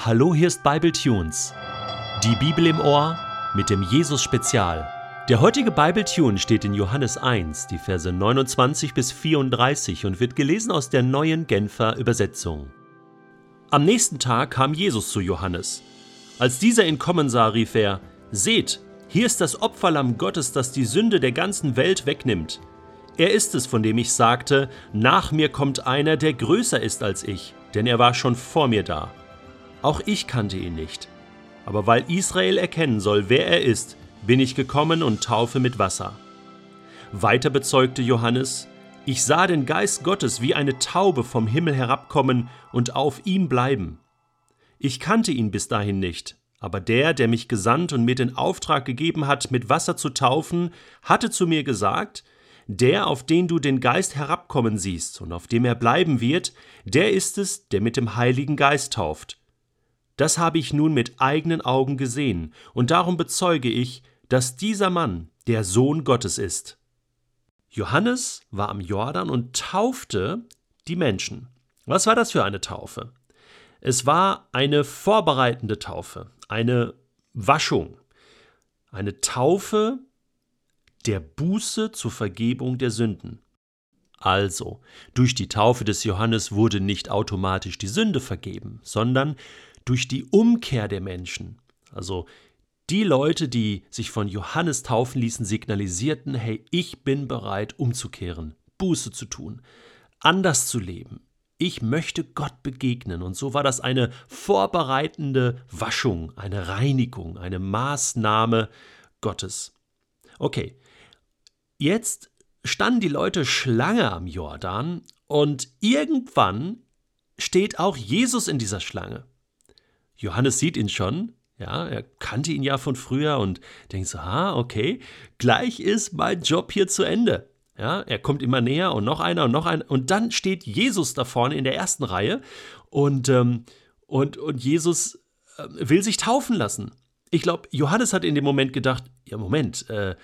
Hallo, hier ist Bible Tunes. Die Bibel im Ohr mit dem Jesus Spezial. Der heutige Bible Tune steht in Johannes 1, die Verse 29 bis 34 und wird gelesen aus der neuen Genfer Übersetzung. Am nächsten Tag kam Jesus zu Johannes. Als dieser ihn kommen sah, rief er: Seht, hier ist das Opferlamm Gottes, das die Sünde der ganzen Welt wegnimmt. Er ist es, von dem ich sagte: Nach mir kommt einer, der größer ist als ich, denn er war schon vor mir da. Auch ich kannte ihn nicht. Aber weil Israel erkennen soll, wer er ist, bin ich gekommen und taufe mit Wasser. Weiter bezeugte Johannes, ich sah den Geist Gottes wie eine Taube vom Himmel herabkommen und auf ihm bleiben. Ich kannte ihn bis dahin nicht, aber der, der mich gesandt und mir den Auftrag gegeben hat, mit Wasser zu taufen, hatte zu mir gesagt, der, auf den du den Geist herabkommen siehst und auf dem er bleiben wird, der ist es, der mit dem Heiligen Geist tauft. Das habe ich nun mit eigenen Augen gesehen, und darum bezeuge ich, dass dieser Mann der Sohn Gottes ist. Johannes war am Jordan und taufte die Menschen. Was war das für eine Taufe? Es war eine vorbereitende Taufe, eine Waschung, eine Taufe der Buße zur Vergebung der Sünden. Also, durch die Taufe des Johannes wurde nicht automatisch die Sünde vergeben, sondern durch die Umkehr der Menschen, also die Leute, die sich von Johannes taufen ließen, signalisierten, hey, ich bin bereit umzukehren, Buße zu tun, anders zu leben. Ich möchte Gott begegnen. Und so war das eine vorbereitende Waschung, eine Reinigung, eine Maßnahme Gottes. Okay, jetzt standen die Leute Schlange am Jordan und irgendwann steht auch Jesus in dieser Schlange. Johannes sieht ihn schon, ja, er kannte ihn ja von früher und denkt so, ah, okay, gleich ist mein Job hier zu Ende. Ja, er kommt immer näher und noch einer und noch einer. Und dann steht Jesus da vorne in der ersten Reihe und, ähm, und, und Jesus äh, will sich taufen lassen. Ich glaube, Johannes hat in dem Moment gedacht, ja, Moment, äh,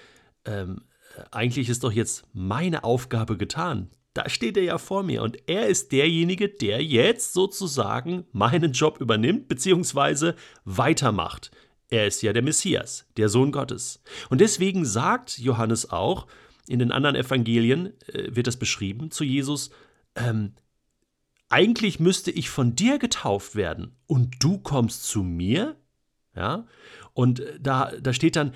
ähm, eigentlich ist doch jetzt meine Aufgabe getan. Da steht er ja vor mir und er ist derjenige, der jetzt sozusagen meinen Job übernimmt bzw. weitermacht. Er ist ja der Messias, der Sohn Gottes. Und deswegen sagt Johannes auch, in den anderen Evangelien äh, wird das beschrieben zu Jesus, ähm, eigentlich müsste ich von dir getauft werden und du kommst zu mir? Ja? Und äh, da, da steht dann,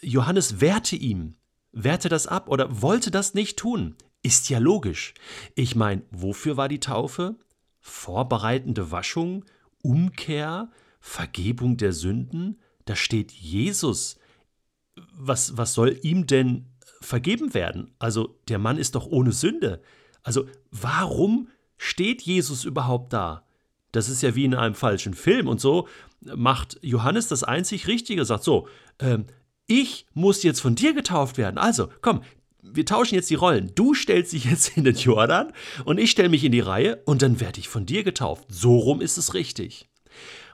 Johannes wehrte ihm, wehrte das ab oder wollte das nicht tun. Ist ja logisch. Ich meine, wofür war die Taufe? Vorbereitende Waschung, Umkehr, Vergebung der Sünden? Da steht Jesus. Was, was soll ihm denn vergeben werden? Also der Mann ist doch ohne Sünde. Also warum steht Jesus überhaupt da? Das ist ja wie in einem falschen Film. Und so macht Johannes das einzig Richtige, sagt so, ähm, ich muss jetzt von dir getauft werden. Also, komm, wir tauschen jetzt die Rollen. Du stellst dich jetzt in den Jordan und ich stelle mich in die Reihe und dann werde ich von dir getauft. So rum ist es richtig.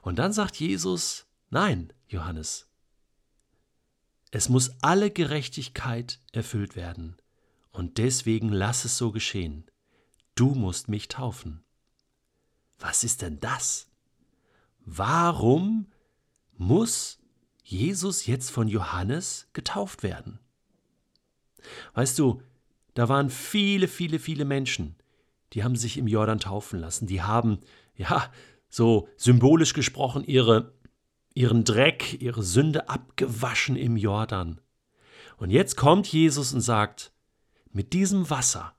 Und dann sagt Jesus, nein, Johannes, es muss alle Gerechtigkeit erfüllt werden. Und deswegen lass es so geschehen. Du musst mich taufen. Was ist denn das? Warum muss Jesus jetzt von Johannes getauft werden? Weißt du, da waren viele, viele, viele Menschen, die haben sich im Jordan taufen lassen. Die haben, ja, so symbolisch gesprochen, ihre, ihren Dreck, ihre Sünde abgewaschen im Jordan. Und jetzt kommt Jesus und sagt, mit diesem Wasser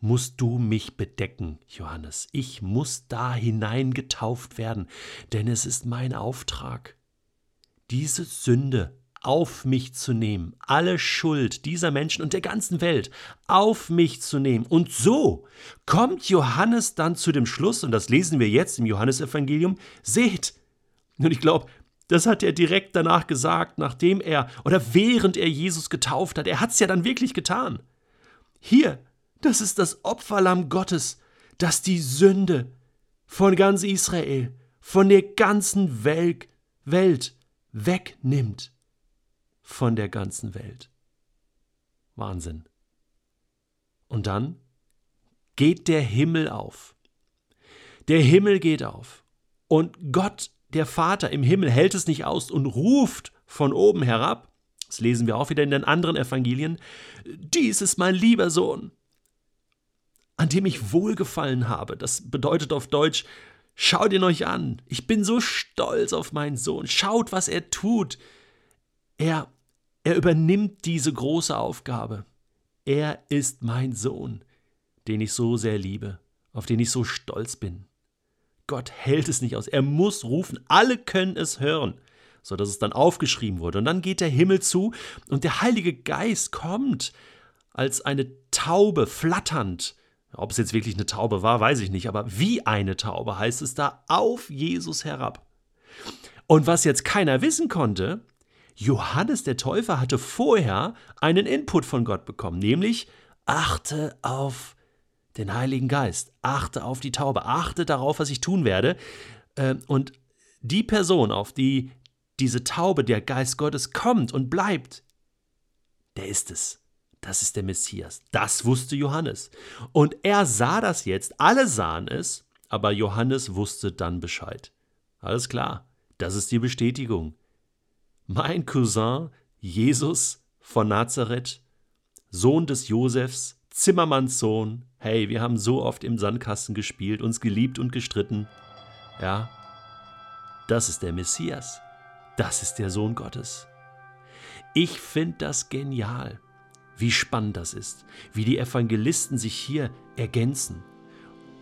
musst du mich bedecken, Johannes. Ich muss da hinein getauft werden, denn es ist mein Auftrag. Diese Sünde auf mich zu nehmen, alle Schuld dieser Menschen und der ganzen Welt auf mich zu nehmen. Und so kommt Johannes dann zu dem Schluss, und das lesen wir jetzt im Johannesevangelium, seht, und ich glaube, das hat er direkt danach gesagt, nachdem er oder während er Jesus getauft hat. Er hat es ja dann wirklich getan. Hier, das ist das Opferlamm Gottes, das die Sünde von ganz Israel, von der ganzen Welt, Welt wegnimmt von der ganzen Welt. Wahnsinn. Und dann geht der Himmel auf. Der Himmel geht auf. Und Gott, der Vater im Himmel, hält es nicht aus und ruft von oben herab, das lesen wir auch wieder in den anderen Evangelien, dies ist mein lieber Sohn, an dem ich wohlgefallen habe. Das bedeutet auf Deutsch, schaut ihn euch an, ich bin so stolz auf meinen Sohn, schaut, was er tut. Er, er übernimmt diese große Aufgabe. Er ist mein Sohn, den ich so sehr liebe, auf den ich so stolz bin. Gott hält es nicht aus. Er muss rufen. Alle können es hören, so dass es dann aufgeschrieben wurde. Und dann geht der Himmel zu und der Heilige Geist kommt als eine Taube flatternd. Ob es jetzt wirklich eine Taube war, weiß ich nicht, aber wie eine Taube heißt es da auf Jesus herab. Und was jetzt keiner wissen konnte, Johannes der Täufer hatte vorher einen Input von Gott bekommen, nämlich achte auf den Heiligen Geist, achte auf die Taube, achte darauf, was ich tun werde. Ähm, und die Person, auf die diese Taube, der Geist Gottes kommt und bleibt, der ist es. Das ist der Messias. Das wusste Johannes. Und er sah das jetzt, alle sahen es, aber Johannes wusste dann Bescheid. Alles klar, das ist die Bestätigung. Mein Cousin Jesus von Nazareth, Sohn des Josefs, Zimmermanns Sohn, hey, wir haben so oft im Sandkasten gespielt, uns geliebt und gestritten. Ja, das ist der Messias. Das ist der Sohn Gottes. Ich finde das genial, wie spannend das ist, wie die Evangelisten sich hier ergänzen.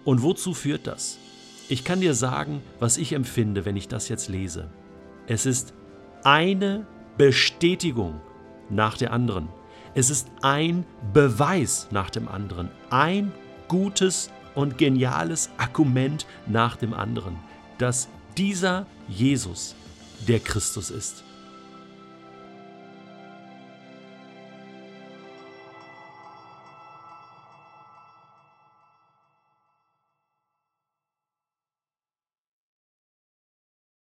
Und wozu führt das? Ich kann dir sagen, was ich empfinde, wenn ich das jetzt lese. Es ist eine Bestätigung nach der anderen. Es ist ein Beweis nach dem anderen, ein gutes und geniales Argument nach dem anderen, dass dieser Jesus der Christus ist.